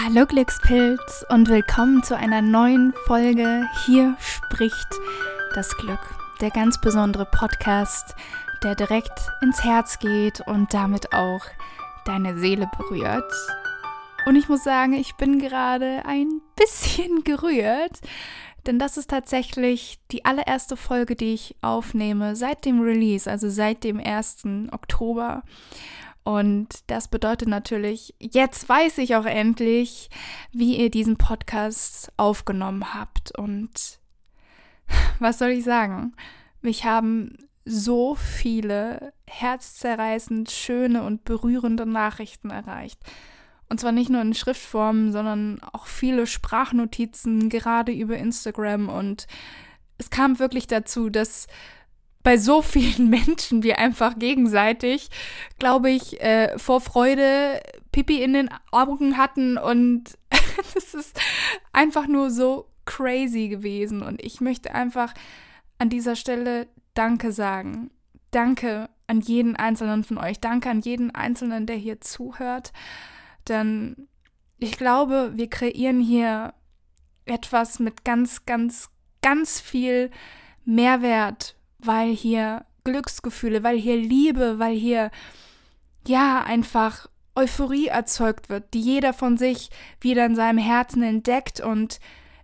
Hallo Glückspilz und willkommen zu einer neuen Folge Hier spricht das Glück. Der ganz besondere Podcast, der direkt ins Herz geht und damit auch deine Seele berührt. Und ich muss sagen, ich bin gerade ein bisschen gerührt, denn das ist tatsächlich die allererste Folge, die ich aufnehme seit dem Release, also seit dem 1. Oktober. Und das bedeutet natürlich, jetzt weiß ich auch endlich, wie ihr diesen Podcast aufgenommen habt. Und was soll ich sagen? Mich haben so viele herzzerreißend schöne und berührende Nachrichten erreicht. Und zwar nicht nur in Schriftform, sondern auch viele Sprachnotizen, gerade über Instagram. Und es kam wirklich dazu, dass bei so vielen Menschen wir einfach gegenseitig, glaube ich, äh, vor Freude Pipi in den Augen hatten und das ist einfach nur so crazy gewesen und ich möchte einfach an dieser Stelle Danke sagen. Danke an jeden einzelnen von euch. Danke an jeden einzelnen, der hier zuhört. Denn ich glaube, wir kreieren hier etwas mit ganz, ganz, ganz viel Mehrwert weil hier Glücksgefühle, weil hier Liebe, weil hier ja einfach Euphorie erzeugt wird, die jeder von sich wieder in seinem Herzen entdeckt und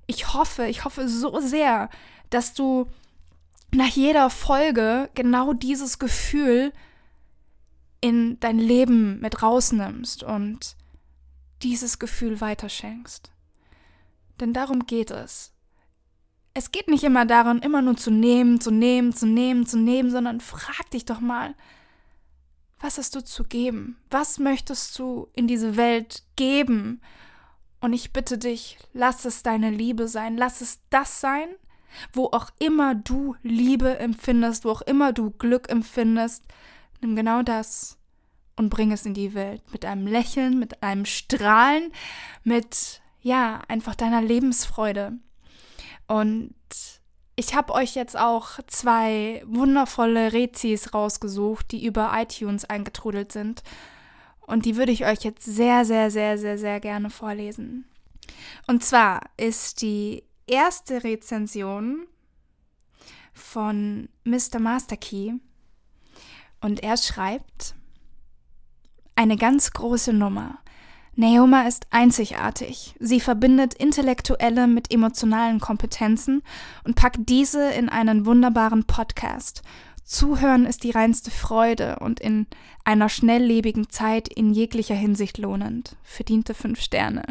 ich hoffe, ich hoffe so sehr, dass du nach jeder Folge genau dieses Gefühl in dein Leben mit rausnimmst und dieses Gefühl weiterschenkst. Denn darum geht es. Es geht nicht immer darum, immer nur zu nehmen, zu nehmen, zu nehmen, zu nehmen, sondern frag dich doch mal, was hast du zu geben? Was möchtest du in diese Welt geben? Und ich bitte dich, lass es deine Liebe sein, lass es das sein, wo auch immer du Liebe empfindest, wo auch immer du Glück empfindest, nimm genau das und bring es in die Welt mit einem Lächeln, mit einem Strahlen, mit ja, einfach deiner Lebensfreude. Und ich habe euch jetzt auch zwei wundervolle Rezis rausgesucht, die über iTunes eingetrudelt sind. Und die würde ich euch jetzt sehr, sehr, sehr, sehr, sehr gerne vorlesen. Und zwar ist die erste Rezension von Mr. Masterkey. Und er schreibt, eine ganz große Nummer. Naoma ist einzigartig. Sie verbindet intellektuelle mit emotionalen Kompetenzen und packt diese in einen wunderbaren Podcast. Zuhören ist die reinste Freude und in einer schnelllebigen Zeit in jeglicher Hinsicht lohnend. Verdiente fünf Sterne.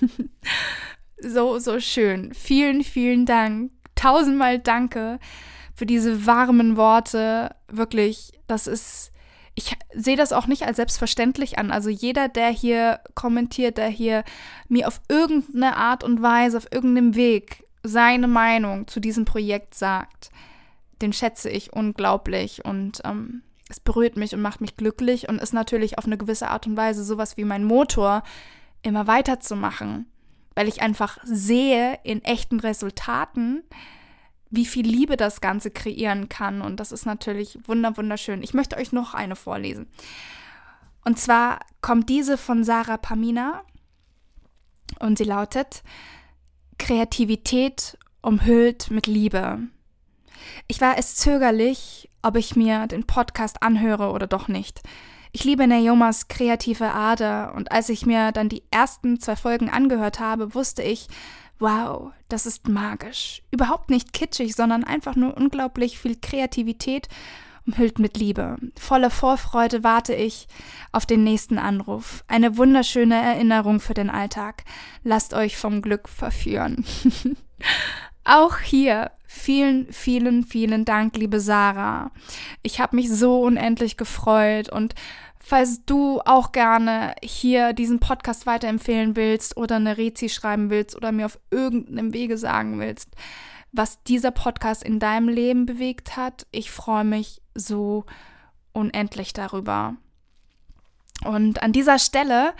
so, so schön. Vielen, vielen Dank. Tausendmal danke für diese warmen Worte. Wirklich, das ist ich sehe das auch nicht als selbstverständlich an. Also jeder, der hier kommentiert, der hier mir auf irgendeine Art und Weise, auf irgendeinem Weg seine Meinung zu diesem Projekt sagt, den schätze ich unglaublich und ähm, es berührt mich und macht mich glücklich und ist natürlich auf eine gewisse Art und Weise sowas wie mein Motor, immer weiterzumachen, weil ich einfach sehe in echten Resultaten, wie viel Liebe das Ganze kreieren kann. Und das ist natürlich wunderschön. Ich möchte euch noch eine vorlesen. Und zwar kommt diese von Sarah Pamina und sie lautet Kreativität umhüllt mit Liebe. Ich war es zögerlich, ob ich mir den Podcast anhöre oder doch nicht. Ich liebe Naomas kreative Ader und als ich mir dann die ersten zwei Folgen angehört habe, wusste ich, wow, das ist magisch. Überhaupt nicht kitschig, sondern einfach nur unglaublich viel Kreativität umhüllt mit Liebe. Voller Vorfreude warte ich auf den nächsten Anruf. Eine wunderschöne Erinnerung für den Alltag. Lasst euch vom Glück verführen. Auch hier vielen, vielen, vielen Dank, liebe Sarah. Ich habe mich so unendlich gefreut und Falls du auch gerne hier diesen Podcast weiterempfehlen willst oder eine Rezi schreiben willst oder mir auf irgendeinem Wege sagen willst, was dieser Podcast in deinem Leben bewegt hat, ich freue mich so unendlich darüber. Und an dieser Stelle,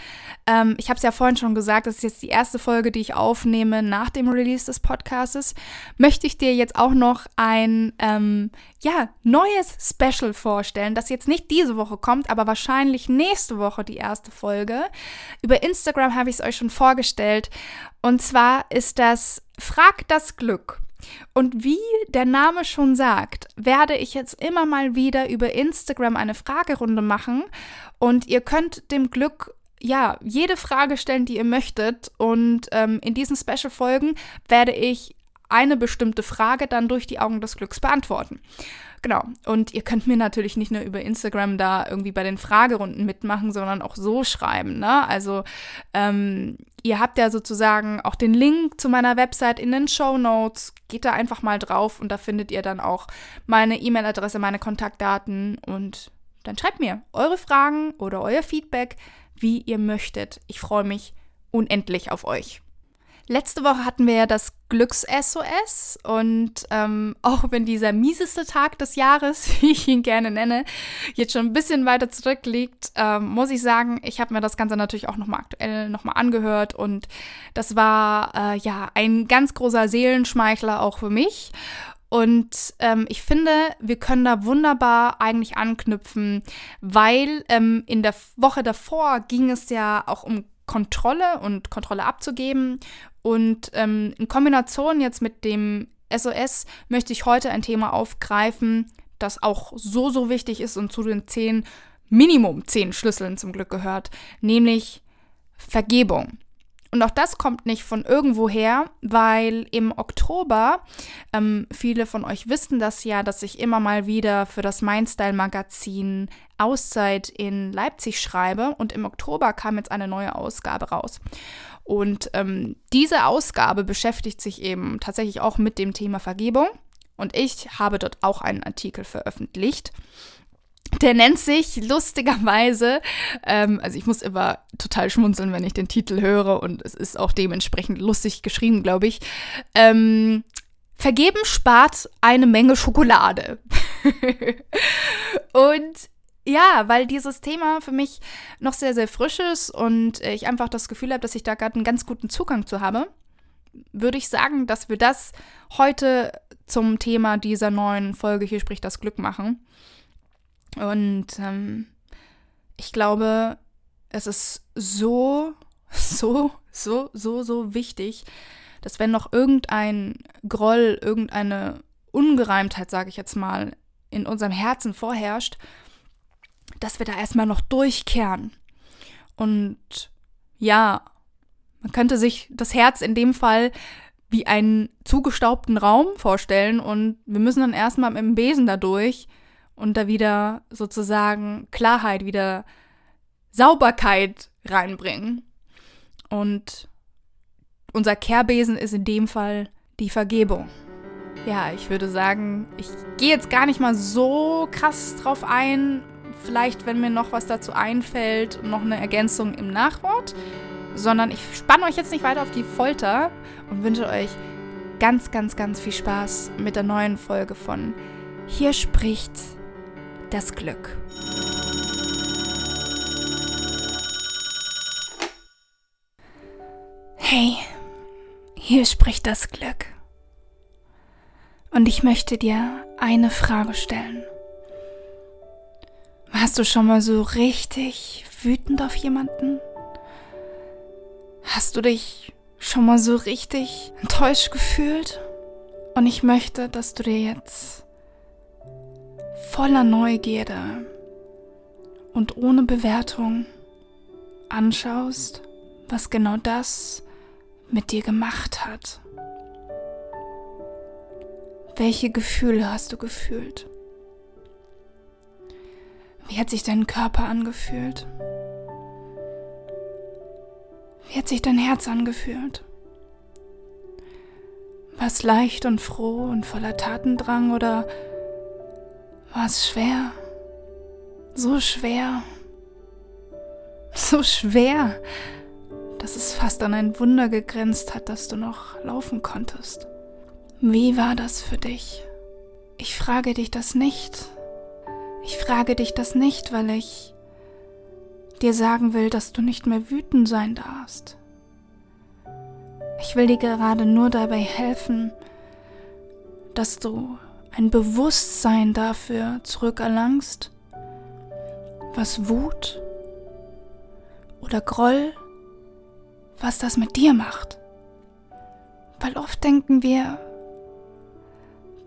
ähm, ich habe es ja vorhin schon gesagt, das ist jetzt die erste Folge, die ich aufnehme nach dem Release des Podcasts, möchte ich dir jetzt auch noch ein ähm, ja, neues Special vorstellen, das jetzt nicht diese Woche kommt, aber wahrscheinlich nächste Woche die erste Folge. Über Instagram habe ich es euch schon vorgestellt. Und zwar ist das Frag das Glück. Und wie der Name schon sagt, werde ich jetzt immer mal wieder über Instagram eine Fragerunde machen und ihr könnt dem Glück ja jede Frage stellen, die ihr möchtet. Und ähm, in diesen Special-Folgen werde ich eine bestimmte Frage dann durch die Augen des Glücks beantworten. Genau. Und ihr könnt mir natürlich nicht nur über Instagram da irgendwie bei den Fragerunden mitmachen, sondern auch so schreiben. Ne? Also ähm, ihr habt ja sozusagen auch den Link zu meiner Website in den Show Notes. Geht da einfach mal drauf und da findet ihr dann auch meine E-Mail-Adresse, meine Kontaktdaten und dann schreibt mir eure Fragen oder euer Feedback, wie ihr möchtet. Ich freue mich unendlich auf euch. Letzte Woche hatten wir ja das Glücks-SOS und ähm, auch wenn dieser mieseste Tag des Jahres, wie ich ihn gerne nenne, jetzt schon ein bisschen weiter zurückliegt, ähm, muss ich sagen, ich habe mir das Ganze natürlich auch nochmal aktuell nochmal angehört und das war äh, ja ein ganz großer Seelenschmeichler auch für mich. Und ähm, ich finde, wir können da wunderbar eigentlich anknüpfen, weil ähm, in der Woche davor ging es ja auch um Kontrolle und Kontrolle abzugeben. Und ähm, in Kombination jetzt mit dem SOS möchte ich heute ein Thema aufgreifen, das auch so, so wichtig ist und zu den zehn, Minimum zehn Schlüsseln zum Glück gehört, nämlich Vergebung. Und auch das kommt nicht von irgendwoher, weil im Oktober, ähm, viele von euch wissen das ja, dass ich immer mal wieder für das Mindstyle-Magazin Auszeit in Leipzig schreibe. Und im Oktober kam jetzt eine neue Ausgabe raus. Und ähm, diese Ausgabe beschäftigt sich eben tatsächlich auch mit dem Thema Vergebung. Und ich habe dort auch einen Artikel veröffentlicht. Der nennt sich lustigerweise, ähm, also ich muss immer total schmunzeln, wenn ich den Titel höre und es ist auch dementsprechend lustig geschrieben, glaube ich. Ähm, Vergeben spart eine Menge Schokolade. und ja, weil dieses Thema für mich noch sehr, sehr frisch ist und ich einfach das Gefühl habe, dass ich da gerade einen ganz guten Zugang zu habe, würde ich sagen, dass wir das heute zum Thema dieser neuen Folge hier spricht das Glück machen. Und ähm, ich glaube, es ist so, so, so, so, so wichtig, dass wenn noch irgendein Groll, irgendeine Ungereimtheit, sage ich jetzt mal, in unserem Herzen vorherrscht, dass wir da erstmal noch durchkehren. Und ja, man könnte sich das Herz in dem Fall wie einen zugestaubten Raum vorstellen und wir müssen dann erstmal mit dem Besen da durch und da wieder sozusagen Klarheit, wieder Sauberkeit reinbringen. Und unser Kehrbesen ist in dem Fall die Vergebung. Ja, ich würde sagen, ich gehe jetzt gar nicht mal so krass drauf ein. Vielleicht, wenn mir noch was dazu einfällt, noch eine Ergänzung im Nachwort. Sondern ich spanne euch jetzt nicht weiter auf die Folter und wünsche euch ganz, ganz, ganz viel Spaß mit der neuen Folge von Hier spricht das Glück. Hey, hier spricht das Glück. Und ich möchte dir eine Frage stellen. Warst du schon mal so richtig wütend auf jemanden? Hast du dich schon mal so richtig enttäuscht gefühlt? Und ich möchte, dass du dir jetzt voller Neugierde und ohne Bewertung anschaust, was genau das mit dir gemacht hat. Welche Gefühle hast du gefühlt? Wie hat sich dein Körper angefühlt? Wie hat sich dein Herz angefühlt? War es leicht und froh und voller Tatendrang oder war es schwer, so schwer so schwer, dass es fast an ein Wunder gegrenzt hat, dass du noch laufen konntest. Wie war das für dich? Ich frage dich das nicht. Ich frage dich das nicht, weil ich dir sagen will, dass du nicht mehr wütend sein darfst. Ich will dir gerade nur dabei helfen, dass du ein Bewusstsein dafür zurückerlangst, was Wut oder Groll, was das mit dir macht. Weil oft denken wir,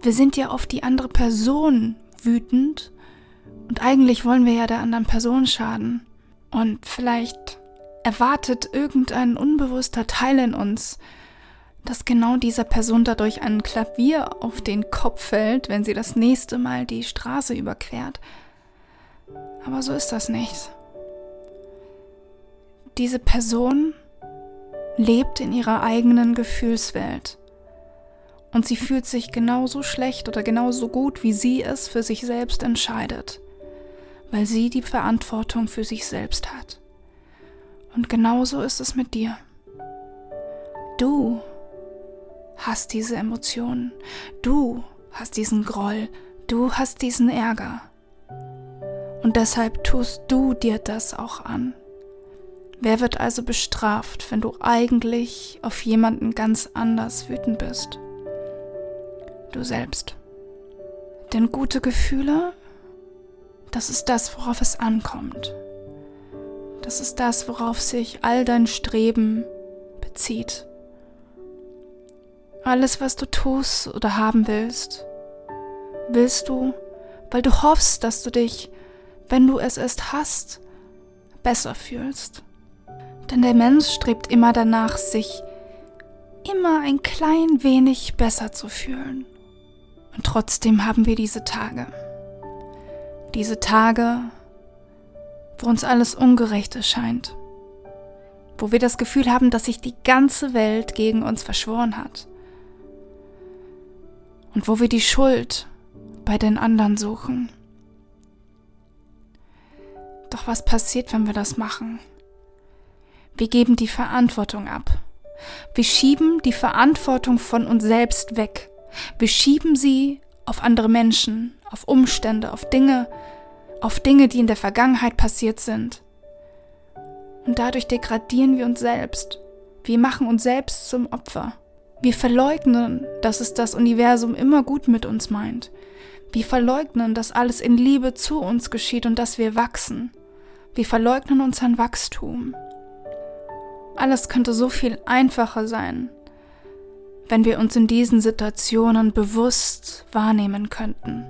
wir sind ja auf die andere Person wütend und eigentlich wollen wir ja der anderen Person schaden. Und vielleicht erwartet irgendein unbewusster Teil in uns, dass genau dieser Person dadurch ein Klavier auf den Kopf fällt, wenn sie das nächste Mal die Straße überquert. Aber so ist das nicht. Diese Person lebt in ihrer eigenen Gefühlswelt. Und sie fühlt sich genauso schlecht oder genauso gut, wie sie es für sich selbst entscheidet, weil sie die Verantwortung für sich selbst hat. Und genauso ist es mit dir. Du hast diese Emotionen, du hast diesen Groll, du hast diesen Ärger. Und deshalb tust du dir das auch an. Wer wird also bestraft, wenn du eigentlich auf jemanden ganz anders wütend bist? Du selbst. Denn gute Gefühle, das ist das, worauf es ankommt. Das ist das, worauf sich all dein Streben bezieht. Alles, was du tust oder haben willst, willst du, weil du hoffst, dass du dich, wenn du es erst hast, besser fühlst. Denn der Mensch strebt immer danach, sich immer ein klein wenig besser zu fühlen. Und trotzdem haben wir diese Tage. Diese Tage, wo uns alles ungerecht erscheint. Wo wir das Gefühl haben, dass sich die ganze Welt gegen uns verschworen hat. Und wo wir die Schuld bei den anderen suchen. Doch was passiert, wenn wir das machen? Wir geben die Verantwortung ab. Wir schieben die Verantwortung von uns selbst weg. Wir schieben sie auf andere Menschen, auf Umstände, auf Dinge, auf Dinge, die in der Vergangenheit passiert sind. Und dadurch degradieren wir uns selbst. Wir machen uns selbst zum Opfer. Wir verleugnen, dass es das Universum immer gut mit uns meint. Wir verleugnen, dass alles in Liebe zu uns geschieht und dass wir wachsen. Wir verleugnen unseren Wachstum. Alles könnte so viel einfacher sein, wenn wir uns in diesen Situationen bewusst wahrnehmen könnten.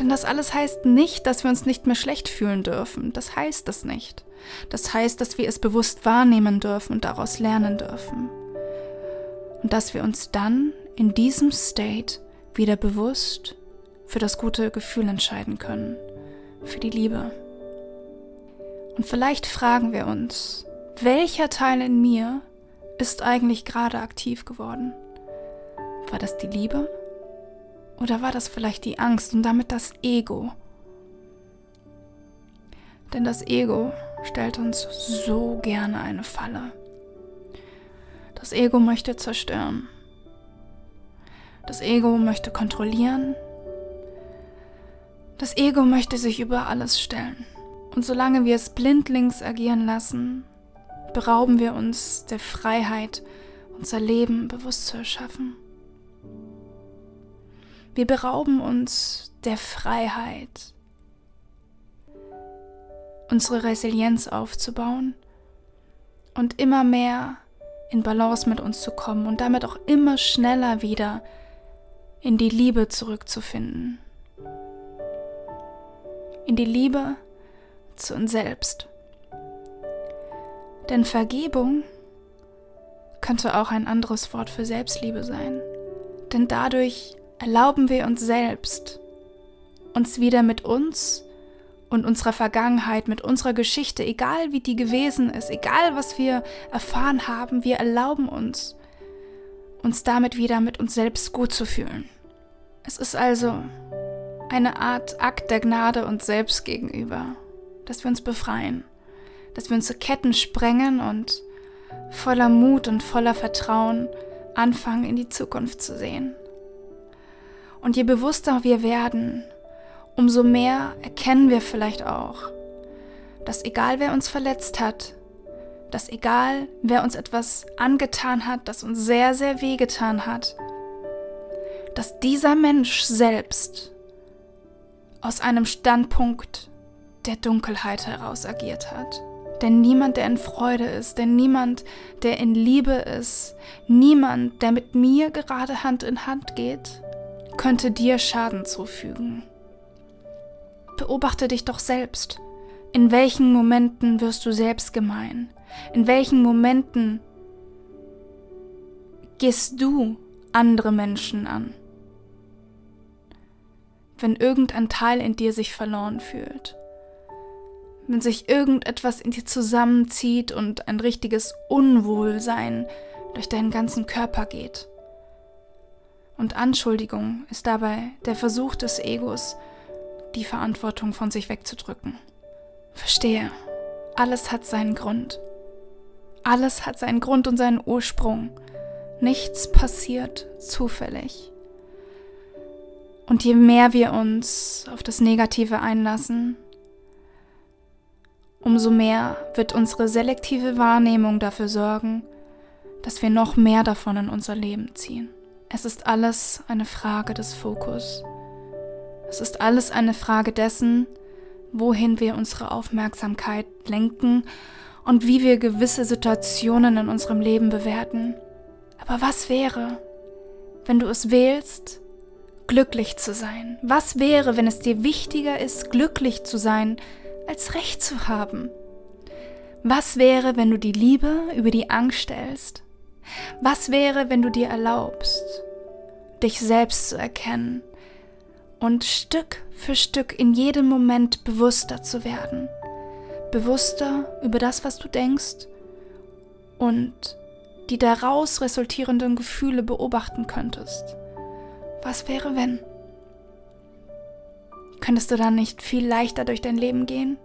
Denn das alles heißt nicht, dass wir uns nicht mehr schlecht fühlen dürfen. Das heißt es nicht. Das heißt, dass wir es bewusst wahrnehmen dürfen und daraus lernen dürfen. Und dass wir uns dann in diesem State wieder bewusst für das gute Gefühl entscheiden können, für die Liebe. Und vielleicht fragen wir uns, welcher Teil in mir ist eigentlich gerade aktiv geworden? War das die Liebe? Oder war das vielleicht die Angst und damit das Ego? Denn das Ego stellt uns so gerne eine Falle. Das Ego möchte zerstören. Das Ego möchte kontrollieren. Das Ego möchte sich über alles stellen. Und solange wir es blindlings agieren lassen, berauben wir uns der Freiheit, unser Leben bewusst zu erschaffen. Wir berauben uns der Freiheit, unsere Resilienz aufzubauen und immer mehr in Balance mit uns zu kommen und damit auch immer schneller wieder in die Liebe zurückzufinden. In die Liebe zu uns selbst. Denn Vergebung könnte auch ein anderes Wort für Selbstliebe sein. Denn dadurch erlauben wir uns selbst, uns wieder mit uns und unserer Vergangenheit, mit unserer Geschichte, egal wie die gewesen ist, egal was wir erfahren haben, wir erlauben uns, uns damit wieder mit uns selbst gut zu fühlen. Es ist also eine Art Akt der Gnade uns selbst gegenüber, dass wir uns befreien dass wir unsere Ketten sprengen und voller Mut und voller Vertrauen anfangen in die Zukunft zu sehen. Und je bewusster wir werden, umso mehr erkennen wir vielleicht auch, dass egal wer uns verletzt hat, dass egal wer uns etwas angetan hat, das uns sehr, sehr wehgetan hat, dass dieser Mensch selbst aus einem Standpunkt der Dunkelheit heraus agiert hat. Denn niemand, der in Freude ist, denn niemand, der in Liebe ist, niemand, der mit mir gerade Hand in Hand geht, könnte dir Schaden zufügen. Beobachte dich doch selbst. In welchen Momenten wirst du selbst gemein? In welchen Momenten gehst du andere Menschen an? Wenn irgendein Teil in dir sich verloren fühlt, wenn sich irgendetwas in dir zusammenzieht und ein richtiges Unwohlsein durch deinen ganzen Körper geht. Und Anschuldigung ist dabei der Versuch des Egos, die Verantwortung von sich wegzudrücken. Verstehe, alles hat seinen Grund. Alles hat seinen Grund und seinen Ursprung. Nichts passiert zufällig. Und je mehr wir uns auf das Negative einlassen, umso mehr wird unsere selektive Wahrnehmung dafür sorgen, dass wir noch mehr davon in unser Leben ziehen. Es ist alles eine Frage des Fokus. Es ist alles eine Frage dessen, wohin wir unsere Aufmerksamkeit lenken und wie wir gewisse Situationen in unserem Leben bewerten. Aber was wäre, wenn du es wählst, glücklich zu sein? Was wäre, wenn es dir wichtiger ist, glücklich zu sein, als Recht zu haben? Was wäre, wenn du die Liebe über die Angst stellst? Was wäre, wenn du dir erlaubst, dich selbst zu erkennen und Stück für Stück in jedem Moment bewusster zu werden? bewusster über das, was du denkst und die daraus resultierenden Gefühle beobachten könntest. Was wäre, wenn? Könntest du dann nicht viel leichter durch dein Leben gehen?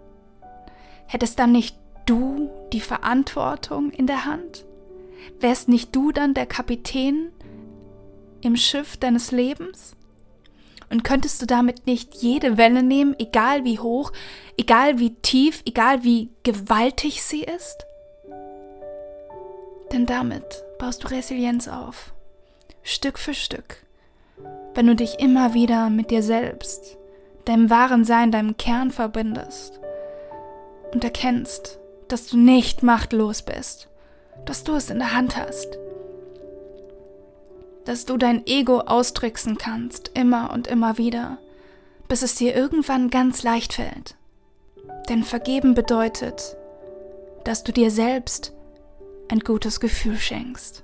Hättest dann nicht du die Verantwortung in der Hand? Wärst nicht du dann der Kapitän im Schiff deines Lebens? Und könntest du damit nicht jede Welle nehmen, egal wie hoch, egal wie tief, egal wie gewaltig sie ist? Denn damit baust du Resilienz auf, Stück für Stück, wenn du dich immer wieder mit dir selbst, deinem wahren Sein, deinem Kern verbindest und erkennst, dass du nicht machtlos bist, dass du es in der Hand hast, dass du dein Ego austricksen kannst, immer und immer wieder, bis es dir irgendwann ganz leicht fällt. Denn vergeben bedeutet, dass du dir selbst ein gutes Gefühl schenkst.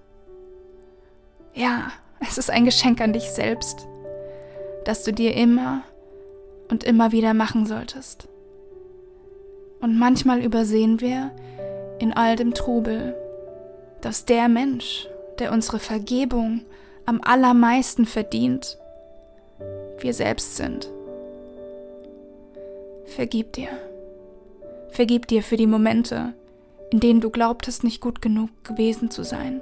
Ja, es ist ein Geschenk an dich selbst, das du dir immer und immer wieder machen solltest. Und manchmal übersehen wir in all dem Trubel, dass der Mensch, der unsere Vergebung am allermeisten verdient, wir selbst sind. Vergib dir. Vergib dir für die Momente, in denen du glaubtest, nicht gut genug gewesen zu sein.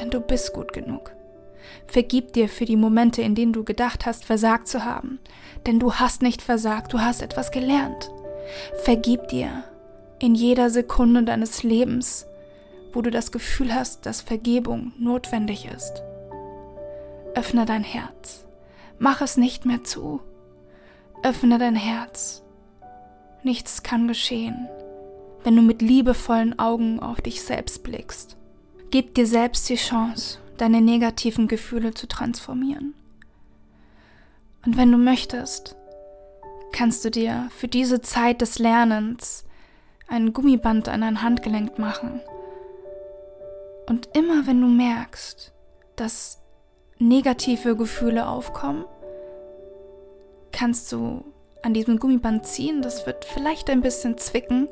Denn du bist gut genug. Vergib dir für die Momente, in denen du gedacht hast, versagt zu haben. Denn du hast nicht versagt, du hast etwas gelernt. Vergib dir in jeder Sekunde deines Lebens, wo du das Gefühl hast, dass Vergebung notwendig ist. Öffne dein Herz. Mach es nicht mehr zu. Öffne dein Herz. Nichts kann geschehen, wenn du mit liebevollen Augen auf dich selbst blickst. Gib dir selbst die Chance, deine negativen Gefühle zu transformieren. Und wenn du möchtest, kannst du dir für diese Zeit des Lernens ein Gummiband an dein Handgelenk machen. Und immer wenn du merkst, dass negative Gefühle aufkommen, kannst du an diesem Gummiband ziehen. Das wird vielleicht ein bisschen zwicken,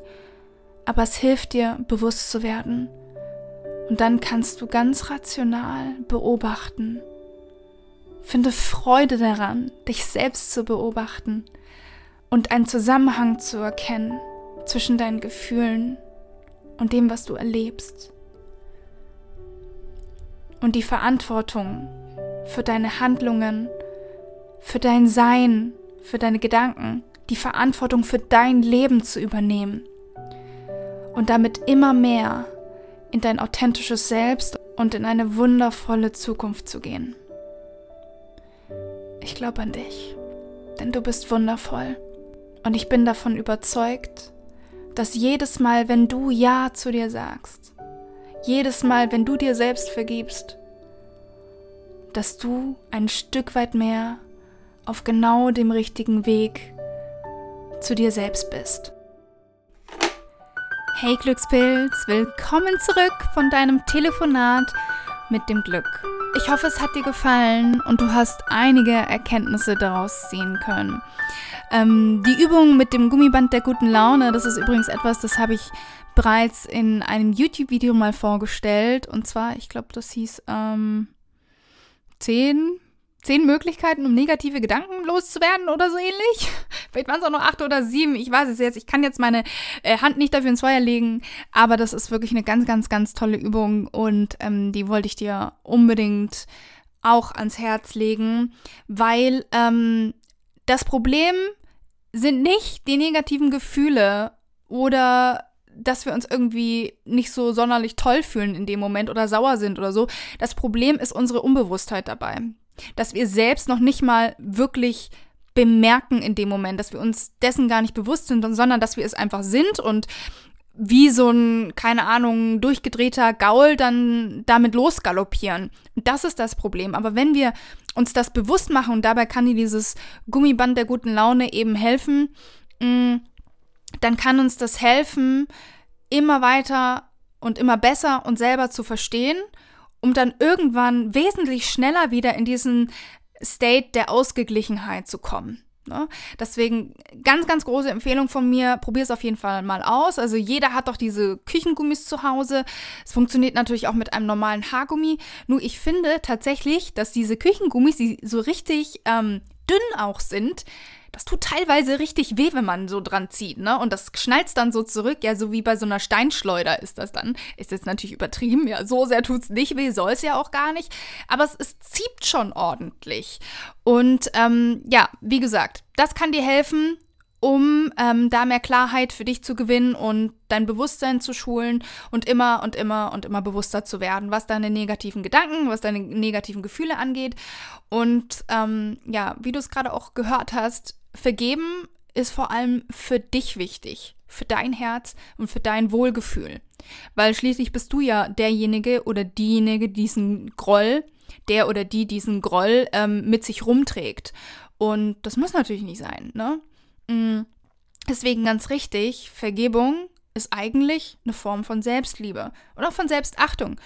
aber es hilft dir, bewusst zu werden. Und dann kannst du ganz rational beobachten. Finde Freude daran, dich selbst zu beobachten und einen Zusammenhang zu erkennen zwischen deinen Gefühlen, und dem, was du erlebst. Und die Verantwortung für deine Handlungen, für dein Sein, für deine Gedanken, die Verantwortung für dein Leben zu übernehmen und damit immer mehr in dein authentisches Selbst und in eine wundervolle Zukunft zu gehen. Ich glaube an dich, denn du bist wundervoll und ich bin davon überzeugt, dass jedes Mal, wenn du Ja zu dir sagst, jedes Mal, wenn du dir selbst vergibst, dass du ein Stück weit mehr auf genau dem richtigen Weg zu dir selbst bist. Hey Glückspilz, willkommen zurück von deinem Telefonat mit dem Glück. Ich hoffe, es hat dir gefallen und du hast einige Erkenntnisse daraus ziehen können. Ähm, die Übung mit dem Gummiband der guten Laune, das ist übrigens etwas, das habe ich bereits in einem YouTube-Video mal vorgestellt. Und zwar, ich glaube, das hieß ähm, 10 zehn Möglichkeiten, um negative Gedanken loszuwerden oder so ähnlich. Vielleicht waren es auch noch acht oder sieben. Ich weiß es jetzt. Ich kann jetzt meine äh, Hand nicht dafür ins Feuer legen. Aber das ist wirklich eine ganz, ganz, ganz tolle Übung. Und ähm, die wollte ich dir unbedingt auch ans Herz legen, weil ähm, das Problem sind nicht die negativen Gefühle oder dass wir uns irgendwie nicht so sonderlich toll fühlen in dem Moment oder sauer sind oder so. Das Problem ist unsere Unbewusstheit dabei dass wir selbst noch nicht mal wirklich bemerken in dem Moment, dass wir uns dessen gar nicht bewusst sind, sondern dass wir es einfach sind und wie so ein, keine Ahnung, durchgedrehter Gaul dann damit losgaloppieren. Das ist das Problem. Aber wenn wir uns das bewusst machen, und dabei kann dir dieses Gummiband der guten Laune eben helfen, mm, dann kann uns das helfen, immer weiter und immer besser uns selber zu verstehen um dann irgendwann wesentlich schneller wieder in diesen State der Ausgeglichenheit zu kommen. Ne? Deswegen ganz, ganz große Empfehlung von mir, probier es auf jeden Fall mal aus. Also jeder hat doch diese Küchengummis zu Hause. Es funktioniert natürlich auch mit einem normalen Haargummi. Nur ich finde tatsächlich, dass diese Küchengummis, die so richtig ähm, dünn auch sind, das tut teilweise richtig weh, wenn man so dran zieht, ne? Und das schnallt dann so zurück, ja, so wie bei so einer Steinschleuder ist das dann. Ist jetzt natürlich übertrieben, ja, so sehr tut es nicht weh, soll es ja auch gar nicht. Aber es, es zieht schon ordentlich. Und ähm, ja, wie gesagt, das kann dir helfen, um ähm, da mehr Klarheit für dich zu gewinnen und dein Bewusstsein zu schulen und immer und immer und immer bewusster zu werden, was deine negativen Gedanken, was deine negativen Gefühle angeht. Und ähm, ja, wie du es gerade auch gehört hast, vergeben ist vor allem für dich wichtig, für dein Herz und für dein Wohlgefühl. Weil schließlich bist du ja derjenige oder diejenige, diesen Groll, der oder die diesen Groll ähm, mit sich rumträgt. Und das muss natürlich nicht sein, ne? Mm, deswegen ganz richtig, Vergebung ist eigentlich eine Form von Selbstliebe oder von Selbstachtung.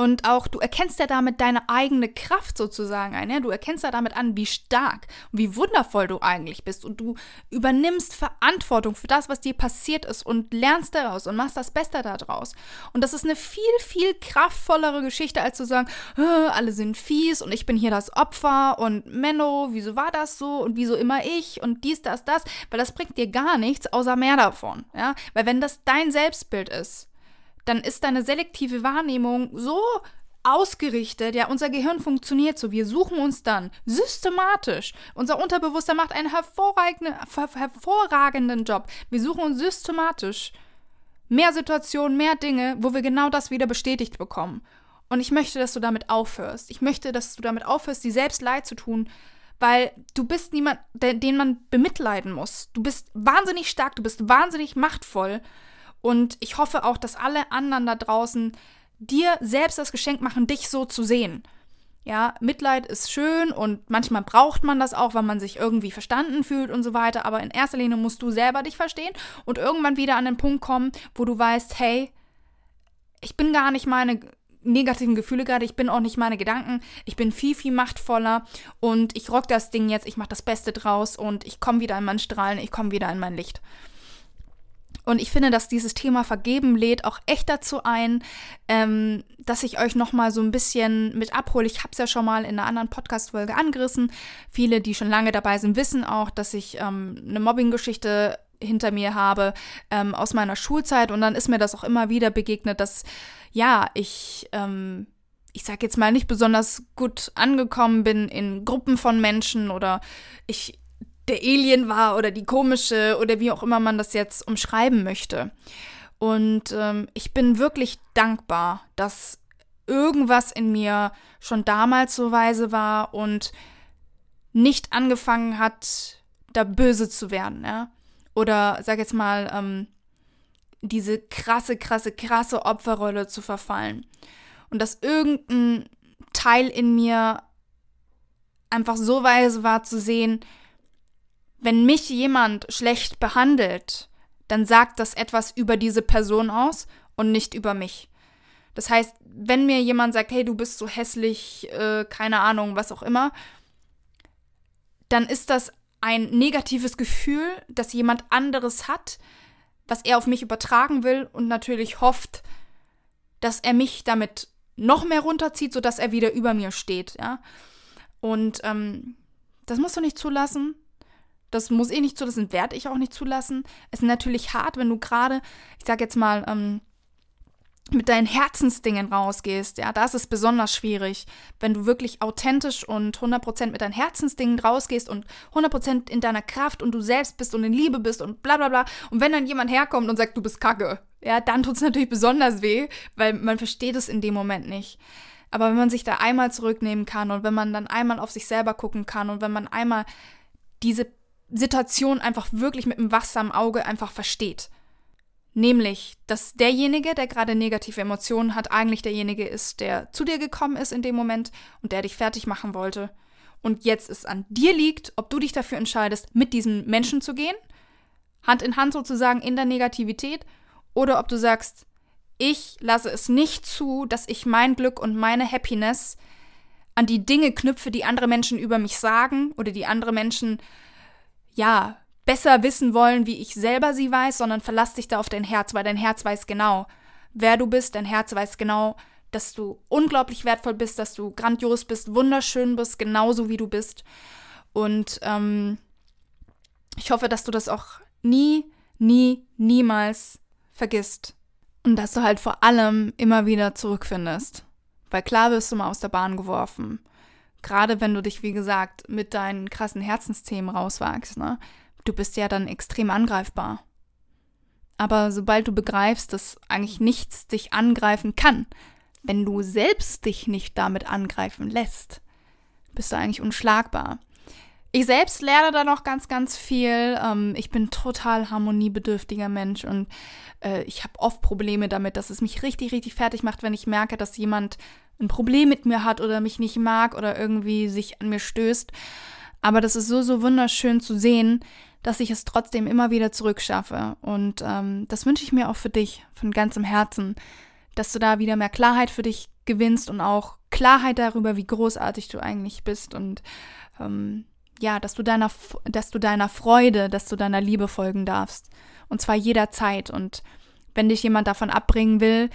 Und auch du erkennst ja damit deine eigene Kraft sozusagen ein. Ja? Du erkennst ja damit an, wie stark und wie wundervoll du eigentlich bist. Und du übernimmst Verantwortung für das, was dir passiert ist und lernst daraus und machst das Beste daraus. Und das ist eine viel, viel kraftvollere Geschichte, als zu sagen, alle sind fies und ich bin hier das Opfer und Menno, wieso war das so und wieso immer ich und dies, das, das. Weil das bringt dir gar nichts, außer mehr davon. Ja? Weil wenn das dein Selbstbild ist, dann ist deine selektive Wahrnehmung so ausgerichtet, ja, unser Gehirn funktioniert so. Wir suchen uns dann systematisch. Unser Unterbewusstsein macht einen hervorragenden, hervorragenden Job. Wir suchen uns systematisch mehr Situationen, mehr Dinge, wo wir genau das wieder bestätigt bekommen. Und ich möchte, dass du damit aufhörst. Ich möchte, dass du damit aufhörst, dir selbst leid zu tun, weil du bist niemand, den man bemitleiden muss. Du bist wahnsinnig stark, du bist wahnsinnig machtvoll und ich hoffe auch, dass alle anderen da draußen dir selbst das Geschenk machen, dich so zu sehen. Ja, Mitleid ist schön und manchmal braucht man das auch, weil man sich irgendwie verstanden fühlt und so weiter. Aber in erster Linie musst du selber dich verstehen und irgendwann wieder an den Punkt kommen, wo du weißt, hey, ich bin gar nicht meine negativen Gefühle gerade, ich bin auch nicht meine Gedanken, ich bin viel, viel machtvoller und ich rock das Ding jetzt, ich mache das Beste draus und ich komme wieder in mein Strahlen, ich komme wieder in mein Licht. Und ich finde, dass dieses Thema Vergeben lädt auch echt dazu ein, ähm, dass ich euch nochmal so ein bisschen mit abhole. Ich habe es ja schon mal in einer anderen Podcast-Folge angerissen. Viele, die schon lange dabei sind, wissen auch, dass ich ähm, eine Mobbing-Geschichte hinter mir habe ähm, aus meiner Schulzeit und dann ist mir das auch immer wieder begegnet, dass ja, ich, ähm, ich sag jetzt mal, nicht besonders gut angekommen bin in Gruppen von Menschen oder ich der Alien war oder die komische oder wie auch immer man das jetzt umschreiben möchte. Und ähm, ich bin wirklich dankbar, dass irgendwas in mir schon damals so weise war und nicht angefangen hat, da böse zu werden, ja. Oder sag jetzt mal, ähm, diese krasse, krasse, krasse Opferrolle zu verfallen. Und dass irgendein Teil in mir einfach so weise war zu sehen, wenn mich jemand schlecht behandelt, dann sagt das etwas über diese Person aus und nicht über mich. Das heißt, wenn mir jemand sagt, hey, du bist so hässlich, äh, keine Ahnung, was auch immer, dann ist das ein negatives Gefühl, das jemand anderes hat, was er auf mich übertragen will und natürlich hofft, dass er mich damit noch mehr runterzieht, sodass er wieder über mir steht, ja. Und ähm, das musst du nicht zulassen. Das muss ich nicht zulassen, werde ich auch nicht zulassen. Es ist natürlich hart, wenn du gerade, ich sag jetzt mal, ähm, mit deinen Herzensdingen rausgehst, ja, da ist es besonders schwierig, wenn du wirklich authentisch und 100% mit deinen Herzensdingen rausgehst und 100% in deiner Kraft und du selbst bist und in Liebe bist und bla bla bla. Und wenn dann jemand herkommt und sagt, du bist kacke, ja, dann tut es natürlich besonders weh, weil man versteht es in dem Moment nicht. Aber wenn man sich da einmal zurücknehmen kann und wenn man dann einmal auf sich selber gucken kann und wenn man einmal diese Situation einfach wirklich mit einem wachsamen Auge einfach versteht. Nämlich, dass derjenige, der gerade negative Emotionen hat, eigentlich derjenige ist, der zu dir gekommen ist in dem Moment und der dich fertig machen wollte. Und jetzt es an dir liegt, ob du dich dafür entscheidest, mit diesem Menschen zu gehen, Hand in Hand sozusagen in der Negativität, oder ob du sagst, ich lasse es nicht zu, dass ich mein Glück und meine Happiness an die Dinge knüpfe, die andere Menschen über mich sagen oder die andere Menschen ja, besser wissen wollen, wie ich selber sie weiß, sondern verlass dich da auf dein Herz, weil dein Herz weiß genau, wer du bist, dein Herz weiß genau, dass du unglaublich wertvoll bist, dass du grandios bist, wunderschön bist, genauso wie du bist. Und ähm, ich hoffe, dass du das auch nie, nie, niemals vergisst. Und dass du halt vor allem immer wieder zurückfindest. Weil klar wirst du mal aus der Bahn geworfen. Gerade wenn du dich, wie gesagt, mit deinen krassen Herzensthemen rauswagst, ne? Du bist ja dann extrem angreifbar. Aber sobald du begreifst, dass eigentlich nichts dich angreifen kann, wenn du selbst dich nicht damit angreifen lässt, bist du eigentlich unschlagbar. Ich selbst lerne da noch ganz, ganz viel. Ähm, ich bin total harmoniebedürftiger Mensch und äh, ich habe oft Probleme damit, dass es mich richtig, richtig fertig macht, wenn ich merke, dass jemand ein Problem mit mir hat oder mich nicht mag oder irgendwie sich an mir stößt. Aber das ist so, so wunderschön zu sehen, dass ich es trotzdem immer wieder zurückschaffe. Und ähm, das wünsche ich mir auch für dich von ganzem Herzen, dass du da wieder mehr Klarheit für dich gewinnst und auch Klarheit darüber, wie großartig du eigentlich bist und ähm, ja, dass du deiner, dass du deiner Freude, dass du deiner Liebe folgen darfst. Und zwar jederzeit. Und wenn dich jemand davon abbringen will,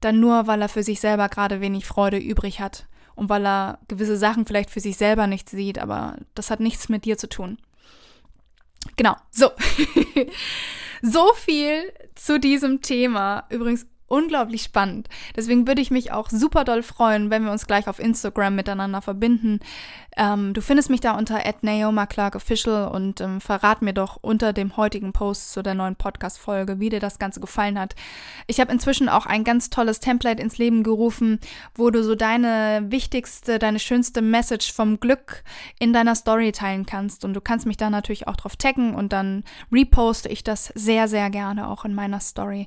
dann nur, weil er für sich selber gerade wenig Freude übrig hat und weil er gewisse Sachen vielleicht für sich selber nicht sieht, aber das hat nichts mit dir zu tun. Genau, so. so viel zu diesem Thema. Übrigens unglaublich spannend. Deswegen würde ich mich auch super doll freuen, wenn wir uns gleich auf Instagram miteinander verbinden. Ähm, du findest mich da unter @naoma_clark_official und ähm, verrat mir doch unter dem heutigen Post zu der neuen Podcast-Folge, wie dir das Ganze gefallen hat. Ich habe inzwischen auch ein ganz tolles Template ins Leben gerufen, wo du so deine wichtigste, deine schönste Message vom Glück in deiner Story teilen kannst. Und du kannst mich da natürlich auch drauf taggen und dann reposte ich das sehr, sehr gerne auch in meiner Story.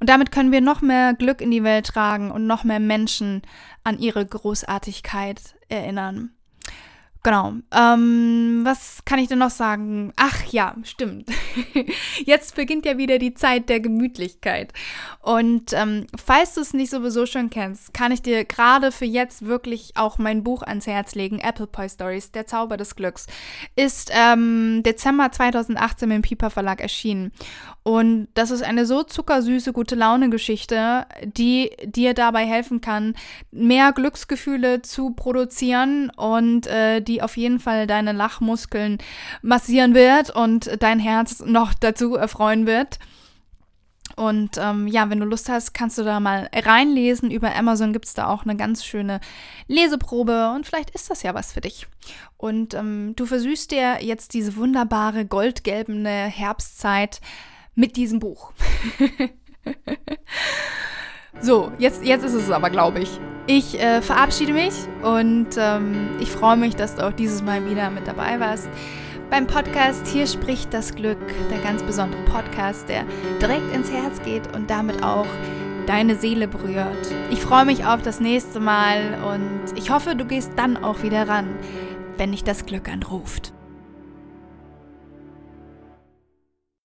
Und damit können wir noch mehr Glück in die Welt tragen und noch mehr Menschen an ihre Großartigkeit erinnern. Genau. Ähm, was kann ich denn noch sagen? Ach ja, stimmt. Jetzt beginnt ja wieder die Zeit der Gemütlichkeit. Und ähm, falls du es nicht sowieso schon kennst, kann ich dir gerade für jetzt wirklich auch mein Buch ans Herz legen. Apple Pie Stories, der Zauber des Glücks. Ist ähm, Dezember 2018 im Piper Verlag erschienen. Und das ist eine so zuckersüße, gute Laune-Geschichte, die dir dabei helfen kann, mehr Glücksgefühle zu produzieren und äh, die auf jeden Fall deine Lachmuskeln massieren wird und dein Herz noch dazu erfreuen wird. Und ähm, ja, wenn du Lust hast, kannst du da mal reinlesen. Über Amazon gibt es da auch eine ganz schöne Leseprobe und vielleicht ist das ja was für dich. Und ähm, du versüßt dir jetzt diese wunderbare goldgelbene Herbstzeit mit diesem Buch. so, jetzt, jetzt ist es aber, glaube ich. Ich äh, verabschiede mich und ähm, ich freue mich, dass du auch dieses Mal wieder mit dabei warst beim Podcast Hier spricht das Glück, der ganz besondere Podcast, der direkt ins Herz geht und damit auch deine Seele berührt. Ich freue mich auf das nächste Mal und ich hoffe, du gehst dann auch wieder ran, wenn dich das Glück anruft.